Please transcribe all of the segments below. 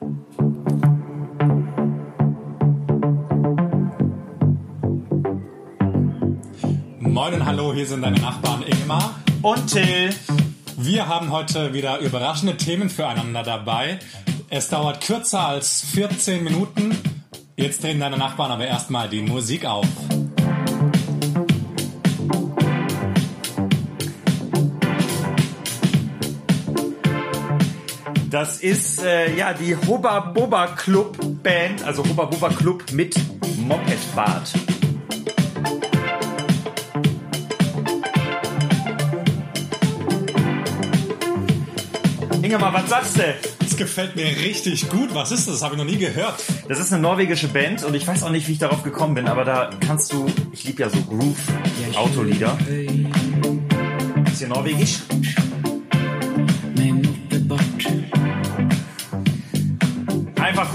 Moin und hallo, hier sind deine Nachbarn Ingmar Und Till. Wir haben heute wieder überraschende Themen füreinander dabei. Es dauert kürzer als 14 Minuten. Jetzt drehen deine Nachbarn aber erstmal die Musik auf. Das ist äh, ja die Hubba Bubba Club Band, also Hubba Bubba Club mit Mopedbart. Ingemar, was sagst du? Das gefällt mir richtig gut. Was ist das? Das habe ich noch nie gehört. Das ist eine norwegische Band und ich weiß auch nicht, wie ich darauf gekommen bin, aber da kannst du, ich liebe ja so Groove-Autolieder. Ist hier norwegisch?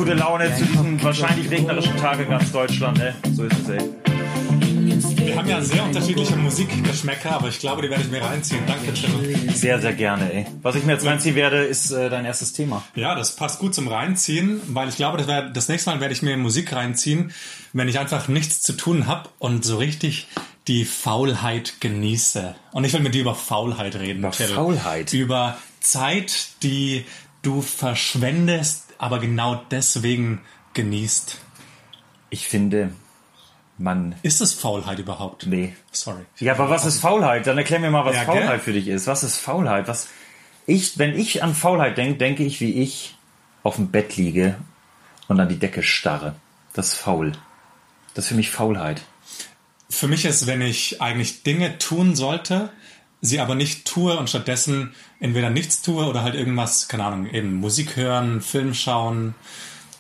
Gute Laune zu diesem wahrscheinlich regnerischen Tag in ganz Deutschland, ne? So ist es, ey. Wir haben ja sehr unterschiedliche Musikgeschmäcker, aber ich glaube, die werde ich mir reinziehen. Danke, Tim. Sehr, sehr gerne, ey. Was ich mir jetzt reinziehen werde, ist äh, dein erstes Thema. Ja, das passt gut zum Reinziehen, weil ich glaube, das, wär, das nächste Mal werde ich mir Musik reinziehen, wenn ich einfach nichts zu tun habe und so richtig die Faulheit genieße. Und ich will mit dir über Faulheit reden. Über. Faulheit? Über Zeit, die du verschwendest, aber genau deswegen genießt. Ich finde, man... Ist es Faulheit überhaupt? Nee. Sorry. Ja, aber was ist Faulheit? Dann erklär mir mal, was Ja, Faulheit gell? für dich ist. Was ist Faulheit? Was ich, wenn ich an Faulheit denke, denke ich, wie ich auf dem Bett liege und an die Decke starre. Das ist faul. Das ist für mich Faulheit. Für mich ist, wenn ich eigentlich Dinge tun sollte, sie aber nicht tue und stattdessen entweder nichts tue oder halt irgendwas, keine Ahnung, eben Musik hören, Film schauen,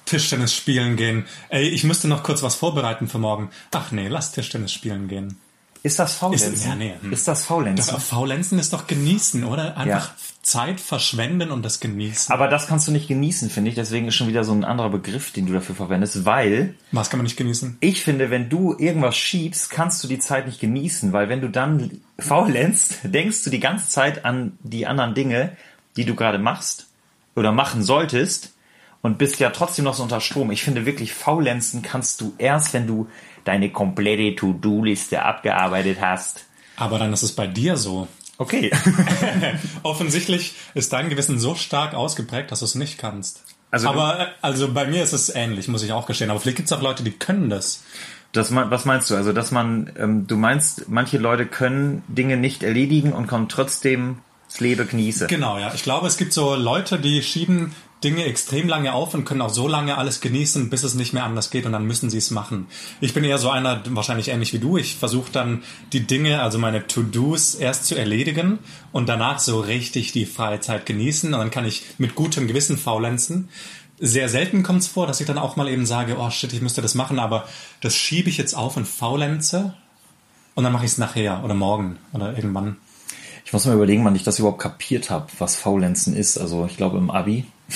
Tischtennis spielen gehen. Ey, ich müsste noch kurz was vorbereiten für morgen. Ach nee, lass Tischtennis spielen gehen. Ist das Faulenzen? Ist- ja, nee, hm. Ist das Faulenzen? Das Faulenzen ist doch genießen, oder? Einfach Ja. Zeit verschwenden und das genießen. Aber das kannst du nicht genießen, finde ich. Deswegen ist schon wieder so ein anderer Begriff, den du dafür verwendest, weil Was kann man nicht genießen? ich finde, wenn du irgendwas schiebst, kannst du die Zeit nicht genießen, weil wenn du dann faulenzt, denkst du die ganze Zeit an die anderen Dinge, die du gerade machst oder machen solltest und bist ja trotzdem noch so unter Strom. Ich finde wirklich, faulenzen kannst du erst, wenn du deine komplette To-Do-Liste abgearbeitet hast. Aber dann ist es bei dir so. Okay. Offensichtlich ist dein Gewissen so stark ausgeprägt, dass du es nicht kannst. Also aber äh, also bei mir ist es ähnlich, muss ich auch gestehen. Aber vielleicht gibt es auch Leute, die können das. Das, was meinst du? Also, dass man, ähm, du meinst, manche Leute können Dinge nicht erledigen und kommen trotzdem das Leben genießen. Genau, ja. Ich glaube, es gibt so Leute, die schieben Dinge extrem lange auf und können auch so lange alles genießen, bis es nicht mehr anders geht und dann müssen sie es machen. Ich bin eher so einer, wahrscheinlich ähnlich wie du. Ich versuche dann die Dinge, also meine To-Dos erst zu erledigen und danach so richtig die freie Zeit genießen und dann kann ich mit gutem Gewissen faulenzen. Sehr selten kommt es vor, dass ich dann auch mal eben sage, oh shit, ich müsste das machen, aber das schiebe ich jetzt auf und faulenze und dann mache ich es nachher oder morgen oder irgendwann. Ich muss mal überlegen, wann ich das überhaupt kapiert habe, was Faulenzen ist. Also, ich glaube im Abi.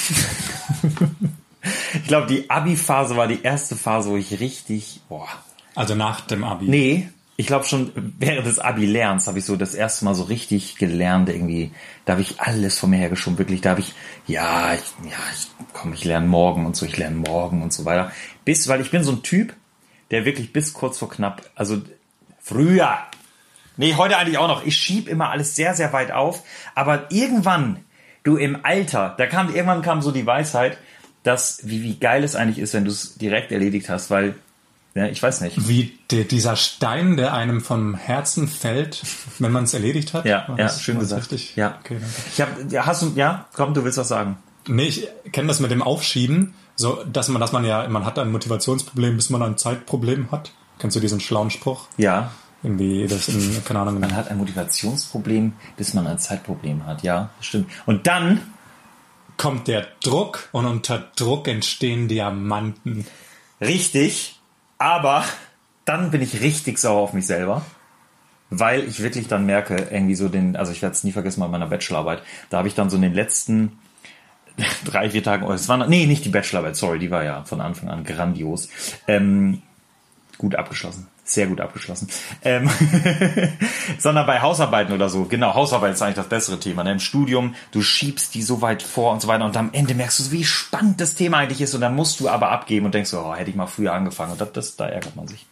ich glaube, die Abi-Phase war die erste Phase, wo ich richtig, boah. Also nach dem Abi. Nee, ich glaube schon während des Abi-Lernens habe ich so das erste Mal so richtig gelernt irgendwie. Da habe ich alles von mir hergeschoben, wirklich. Da habe ich, ja, ich, ja, ich, komm, ich lerne morgen und so, ich lerne morgen und so weiter. Bis, weil ich bin so ein Typ, der wirklich bis kurz vor knapp, also früher, nee, heute eigentlich auch noch, ich schieb immer alles sehr, sehr weit auf, aber irgendwann, du im Alter, da kam, irgendwann kam so die Weisheit, dass, wie, wie geil es eigentlich ist, wenn du es direkt erledigt hast, weil, ja, ich weiß nicht. Wie der, dieser Stein, der einem vom Herzen fällt, wenn man es erledigt hat. Ja, ja, das- schön das gesagt. Richtig? Ja. Okay, danke. Ich hab, ja, hast du, ja, komm, du willst was sagen. Nee, ich kenne das mit dem Aufschieben, so, dass man, dass man ja, man hat ein Motivationsproblem, bis man ein Zeitproblem hat. Kennst du diesen schlauen Spruch? Ja. Irgendwie, das in, keine Ahnung. Man hat ein Motivationsproblem, bis man ein Zeitproblem hat. Ja, stimmt. Und dann, kommt der Druck und unter Druck entstehen Diamanten. richtig, aber dann bin ich richtig sauer auf mich selber. Weil ich wirklich dann merke, irgendwie so den, also ich werde es nie vergessen bei meiner Bachelorarbeit, da habe ich dann so in den letzten drei, vier Tagen, oh, es war, nee, nicht die Bachelorarbeit, sorry, die war ja von Anfang an grandios, ähm, gut abgeschlossen. Sehr gut abgeschlossen. Ähm, sondern bei Hausarbeiten oder so. Genau, Hausarbeit ist eigentlich das bessere Thema. Ne? Im Studium, du schiebst die so weit vor und so weiter und am Ende merkst du, wie spannend das Thema eigentlich ist und dann musst du aber abgeben und denkst oh, hätte ich mal früher angefangen. Und das, das, da ärgert man sich.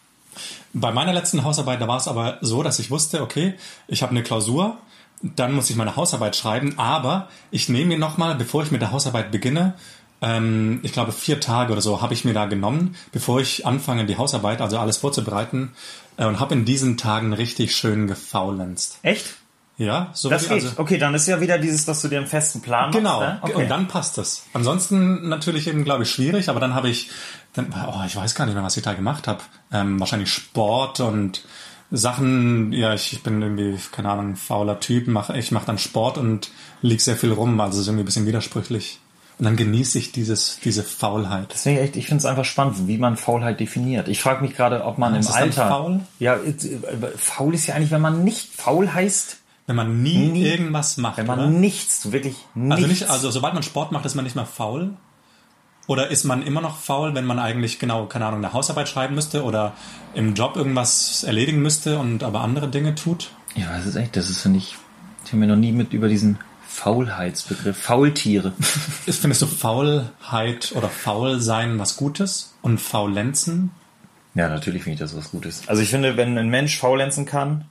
Bei meiner letzten Hausarbeit, da war es aber so, dass ich wusste, okay, ich habe eine Klausur, dann muss ich meine Hausarbeit schreiben, aber ich nehme mir nochmal, bevor ich mit der Hausarbeit beginne, ähm, ich glaube vier Tage oder so habe ich mir da genommen, bevor ich anfange die Hausarbeit, also alles vorzubereiten äh, und habe in diesen Tagen richtig schön gefaulenzt. Echt? Ja, so Das geht. also, okay, dann ist ja wieder dieses, dass du dir einen festen Plan Genau, machst. Ne? Okay. und dann passt es. Ansonsten natürlich eben, glaube ich, schwierig, aber dann habe ich, dann, oh, ich weiß gar nicht mehr, was ich da gemacht habe. Ähm, wahrscheinlich Sport und Sachen, ja, ich, ich bin irgendwie, keine Ahnung, fauler Typ, mach, ich mache dann Sport und lieg sehr viel rum, also es ist irgendwie ein bisschen widersprüchlich. Und dann genieße ich dieses, diese Faulheit. Deswegen echt, ich finde es einfach spannend, wie man Faulheit definiert. Ich frage mich gerade, ob man Ist im Alter. faul? Ja, äh, faul ist ja eigentlich, wenn man nicht faul heißt, Wenn man nie, Nie. irgendwas macht, wenn man oder? nichts, wirklich nichts. Also nicht, also sobald man Sport macht, ist man nicht mehr faul. Oder ist man immer noch faul, wenn man eigentlich genau, keine Ahnung, eine Hausarbeit schreiben müsste oder im Job irgendwas erledigen müsste und aber andere Dinge tut? ja, das ist echt, das ist, finde ich, ich habe mir noch nie mit über diesen Faulheitsbegriff, Faultiere. Ist, findest du Faulheit oder Faulsein was Gutes und Faulenzen? Ja, natürlich finde ich das was Gutes. Also ich finde, wenn ein Mensch faulenzen kann,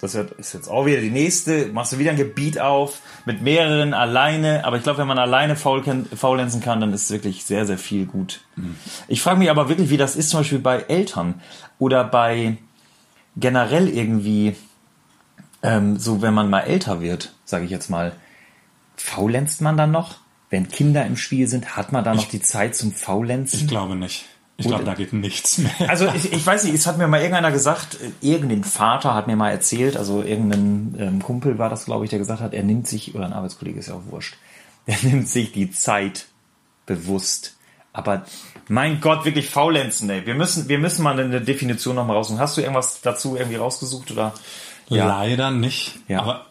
das ist jetzt auch wieder die nächste, machst du wieder ein Gebiet auf, mit mehreren alleine, aber ich glaube, wenn man alleine faul kann, faulenzen kann, dann ist wirklich sehr, sehr viel gut. Ich frage mich aber wirklich, wie das ist zum Beispiel bei Eltern oder bei generell irgendwie, ähm, so wenn man mal älter wird, sage ich jetzt mal, faulenzt man dann noch? Wenn Kinder im Spiel sind, hat man da noch die Zeit zum Faulenzen? Ich glaube nicht. Ich glaube, da geht nichts mehr. Also ich, ich weiß nicht, es hat mir mal irgendeiner gesagt, äh, irgendein Vater hat mir mal erzählt, also irgendein ähm, Kumpel war das, glaube ich, der gesagt hat, er nimmt sich, oder ein Arbeitskollege ist ja auch wurscht, er nimmt sich die Zeit bewusst. Aber mein Gott, wirklich faulenzen, ey. Wir müssen, wir müssen mal eine Definition nochmal raussuchen. Hast du irgendwas dazu irgendwie rausgesucht oder? Leider nicht. Ja. Aber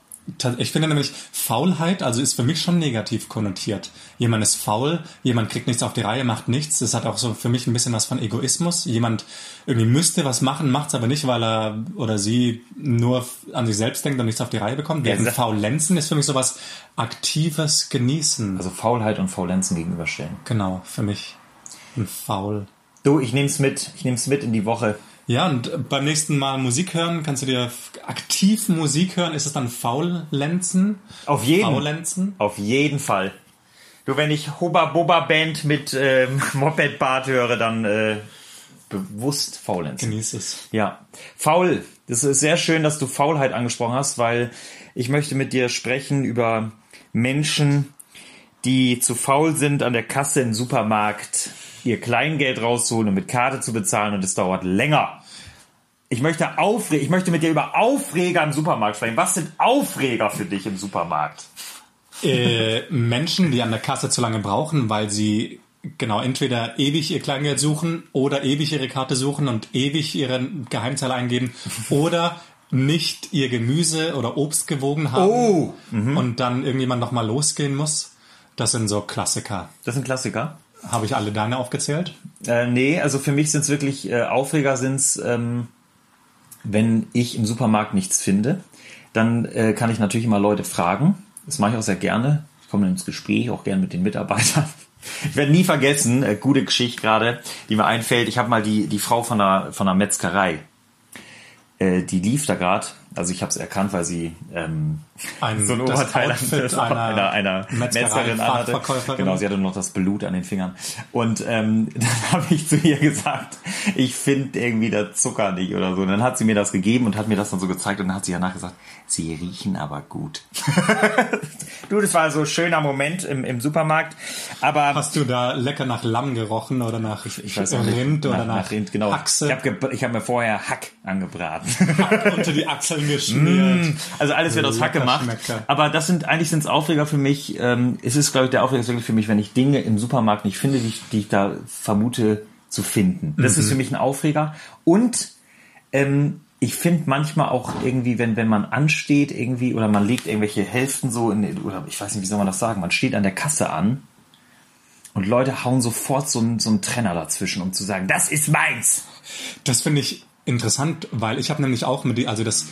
ich finde nämlich, Faulheit, also ist für mich schon negativ konnotiert. Jemand ist faul, jemand kriegt nichts auf die Reihe, macht nichts. Das hat auch so für mich ein bisschen was von Egoismus. Jemand irgendwie müsste was machen, macht es aber nicht, weil er oder sie nur an sich selbst denkt und nichts auf die Reihe bekommt. Während sa- Faulenzen ist für mich sowas aktives Genießen. Also Faulheit und Faulenzen gegenüberstellen. genau, für mich. Ein Faul. Du, ich nehm's mit, ich nehm's mit in die Woche. Ja, und beim nächsten Mal Musik hören, kannst du dir aktiv Musik hören? Ist es dann Faulenzen? Auf jeden Faulenzen? Auf jeden Fall. Du, wenn ich Hubba Bubba Band mit ähm, Moped Bart höre, dann äh, bewusst faulenzen. Genieß es. Ja. Faul. Das ist sehr schön, dass du Faulheit angesprochen hast, weil ich möchte mit dir sprechen über Menschen, die zu faul sind, an der Kasse im Supermarkt ihr Kleingeld rauszuholen und mit Karte zu bezahlen und es dauert länger. Ich möchte Aufre ich möchte mit dir über Aufreger im Supermarkt sprechen. Was sind Aufreger für dich im Supermarkt? äh, Menschen, die an der Kasse zu lange brauchen, weil sie genau entweder ewig ihr Kleingeld suchen oder ewig ihre Karte suchen und ewig ihren Geheimzahl eingeben oder nicht ihr Gemüse oder Obst gewogen haben Oh, und dann irgendjemand nochmal losgehen muss. Das sind so Klassiker. Das sind Klassiker. Habe ich alle deine aufgezählt? Äh, nee, also für mich sind es wirklich äh, Aufreger sind's, ähm, wenn ich im Supermarkt nichts finde, dann äh, kann ich natürlich immer Leute fragen. Das mache ich auch sehr gerne. Ich komme ins Gespräch, auch gerne mit den Mitarbeitern. Ich werde nie vergessen, äh, gute Geschichte gerade, die mir einfällt. Ich habe mal die, die Frau von der, von der Metzgerei, äh, die lief da gerade. Also ich habe es erkannt, weil sie ähm, Ein, so ein das Oberteil Outfit an- einer, einer, einer Metzgerin anhatte. Genau, sie hatte noch das Blut an den Fingern. Und ähm, dann habe ich zu ihr gesagt, ich finde irgendwie der Zucker nicht oder so. Und dann hat sie mir das gegeben und hat mir das dann so gezeigt und dann hat sie danach gesagt, sie riechen aber gut. du, das war so ein schöner Moment im, im Supermarkt. Aber Hast du da lecker nach Lamm gerochen oder nach ich nicht, Rind oder nach, Rind, genau. Haxe Ich habe ich hab mir vorher Hack angebraten. unter die Achseln geschmiert? Also alles wird aus Hack gemacht. Aber das sind eigentlich sind es Aufreger für mich. Ähm, es ist, glaube ich, der Aufreger für mich, wenn ich Dinge im Supermarkt nicht finde, die ich, die ich da vermute zu finden. Das ist für mich ein Aufreger. Und ähm, ich finde manchmal auch irgendwie, wenn, wenn man ansteht irgendwie oder man legt irgendwelche Hälften so in, oder ich weiß nicht, wie soll man das sagen, man steht an der Kasse an und Leute hauen sofort so einen, so einen Trenner dazwischen, um zu sagen, das ist meins. Das finde ich interessant, weil ich habe nämlich auch mit die, also das,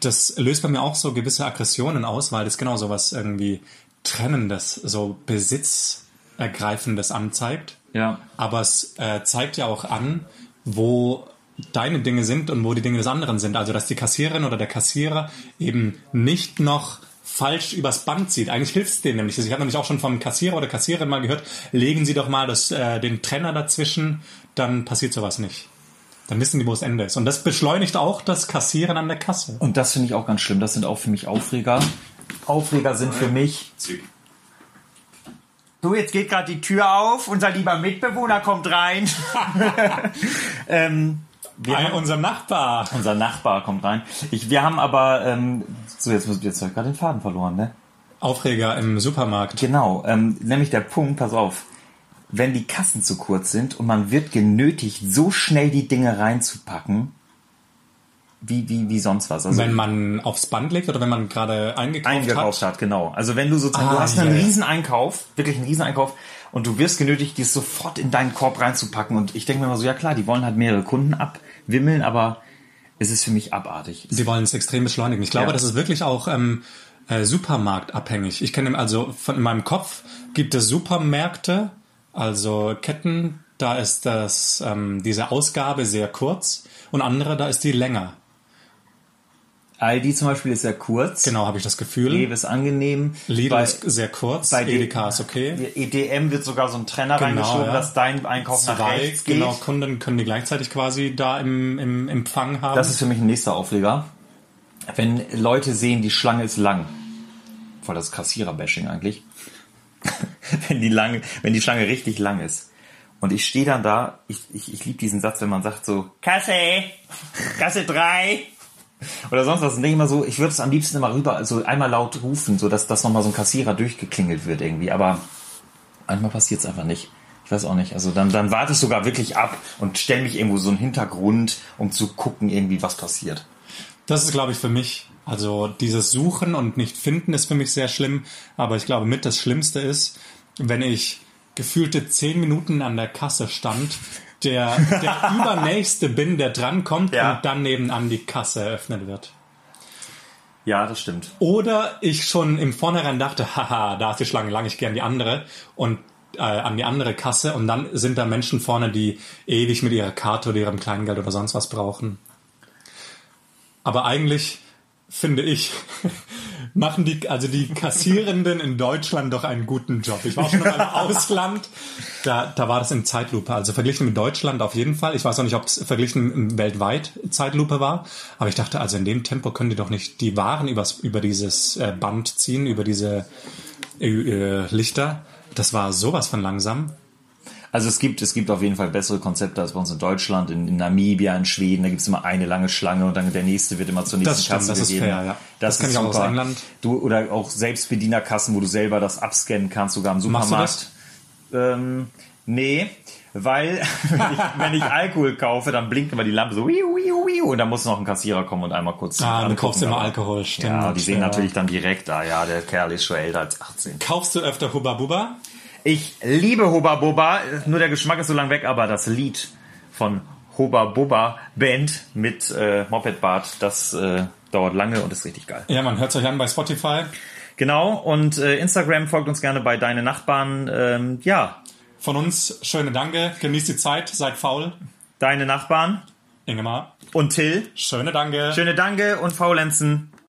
das löst bei mir auch so gewisse Aggressionen aus, weil das genau so was irgendwie Trennendes, so Besitzergreifendes anzeigt. Ja. Aber es äh, zeigt ja auch an, wo deine Dinge sind und wo die Dinge des anderen sind. Also dass die Kassiererin oder der Kassierer eben nicht noch falsch übers Band zieht. Eigentlich hilft es denen nämlich. Also ich habe nämlich auch schon vom Kassierer oder Kassiererin mal gehört, legen Sie doch mal das, äh, den Trenner dazwischen, dann passiert sowas nicht. Dann wissen die, wo das Ende ist. Und das beschleunigt auch das Kassieren an der Kasse. Und das finde ich auch ganz schlimm. Das sind auch für mich Aufreger. Aufreger sind für mich. Du, jetzt geht gerade die Tür auf, unser lieber Mitbewohner kommt rein. ähm, wir Ein, haben, unser Nachbar. unser Nachbar kommt rein. Ich, wir haben aber, ähm, so jetzt, muss- jetzt habe ich gerade den Faden verloren, ne? Aufreger im Supermarkt. Genau, ähm, nämlich der Punkt, pass auf, wenn die Kassen zu kurz sind und man wird genötigt, so schnell die Dinge reinzupacken, wie, wie, wie sonst was. Also Wenn man aufs Band legt oder wenn man gerade eingekauft, eingekauft hat. hat, genau. Also wenn du sozusagen, du Ah, hast einen ja, ja. riesen Einkauf, wirklich einen riesen Einkauf und du wirst genötigt, dies sofort in deinen Korb reinzupacken und ich denke mir immer so, ja klar, die wollen halt mehrere Kunden abwimmeln, aber es ist für mich abartig. Sie wollen es extrem beschleunigen. Ich glaube, Ja. das ist wirklich auch ähm, äh, supermarktabhängig. Ich kenne also von in meinem Kopf gibt es Supermärkte, also Ketten, da ist das ähm, diese Ausgabe sehr kurz und andere, da ist die länger. Aldi zum Beispiel ist sehr kurz. Genau, habe ich das Gefühl. Rewe ist angenehm. Lidl Bei- ist sehr kurz. bei Edeka ist okay. EDM wird sogar so ein Trenner Genau, reingeschoben, ja. dass dein Einkauf nach Zwei, rechts geht. genau, Kunden können die gleichzeitig quasi da im, im Empfang haben. Das ist für mich ein nächster Aufreger. Wenn Leute sehen, die Schlange ist lang. Voll das Kassierer-Bashing eigentlich. wenn, die lange, wenn die Schlange richtig lang ist. Und ich stehe dann da, ich, ich, ich liebe diesen Satz, wenn man sagt so, Kasse, Kasse 3. Oder sonst was. Und denke immer so, ich würde es am liebsten immer rüber, also einmal laut rufen, so dass das nochmal so ein Kassierer durchgeklingelt wird irgendwie. Aber manchmal passiert es einfach nicht. Ich weiß auch nicht. Also dann, dann warte ich sogar wirklich ab und stelle mich irgendwo so einen Hintergrund, um zu gucken, irgendwie, was passiert. Das ist, glaube ich, für mich, also dieses Suchen und nicht finden ist für mich sehr schlimm. Aber ich glaube, mit das Schlimmste ist, wenn ich gefühlte zehn Minuten an der Kasse stand, der, der übernächste bin, der drankommt Ja. und dann nebenan die Kasse eröffnet wird. Ja, das stimmt. Oder ich schon im Vornherein dachte, haha, da ist die Schlange lang, ich gehe an die andere und äh, an die andere Kasse und dann sind da Menschen vorne, die ewig mit ihrer Karte oder ihrem Kleingeld oder sonst was brauchen. Aber eigentlich finde ich, machen die, also die Kassierenden in Deutschland doch einen guten Job. Ich war schon mal im Ausland, da, da war das in Zeitlupe. Also verglichen mit Deutschland auf jeden Fall. Ich weiß auch nicht, ob es verglichen weltweit Zeitlupe war, aber ich dachte, also in dem Tempo können die doch nicht die Waren übers, über dieses äh, Band ziehen, über diese äh, äh, Lichter. Das war sowas von langsam. Also es gibt, es gibt auf jeden Fall bessere Konzepte als bei uns in Deutschland, in, in Namibia, in Schweden, da gibt es immer eine lange Schlange und dann der nächste wird immer zur nächsten Das stimmt, Kasse das ist gegeben. fair, ja. Das, Das kenn ist ich auch aus super. England. Du, oder auch Selbstbedienerkassen, wo du selber das abscannen kannst, sogar im Machst du Supermarkt. Ähm, nee, weil wenn ich, wenn ich Alkohol kaufe, dann blinkt immer die Lampe so wiu, wiu, wiu, und dann muss noch ein Kassierer kommen und einmal kurz Ah, du kaufst immer Alkohol, stimmt. Ja, die sehen Ja. natürlich dann direkt, ah ja, der Kerl ist schon älter als 18. Kaufst du öfter Hubba Bubba? Ich liebe Hoba Boba, nur der Geschmack ist so lang weg, aber das Lied von Hoba Boba Band mit äh, Moped Bart, das äh, dauert lange und ist richtig geil. Ja, man hört euch an bei Spotify. Genau, und äh, Instagram folgt uns gerne bei Deine Nachbarn. Ähm, ja, Von uns schöne Danke, genießt die Zeit, seid faul. Deine Nachbarn Ingemar, und Till. schöne Danke. Schöne Danke und Faulenzen.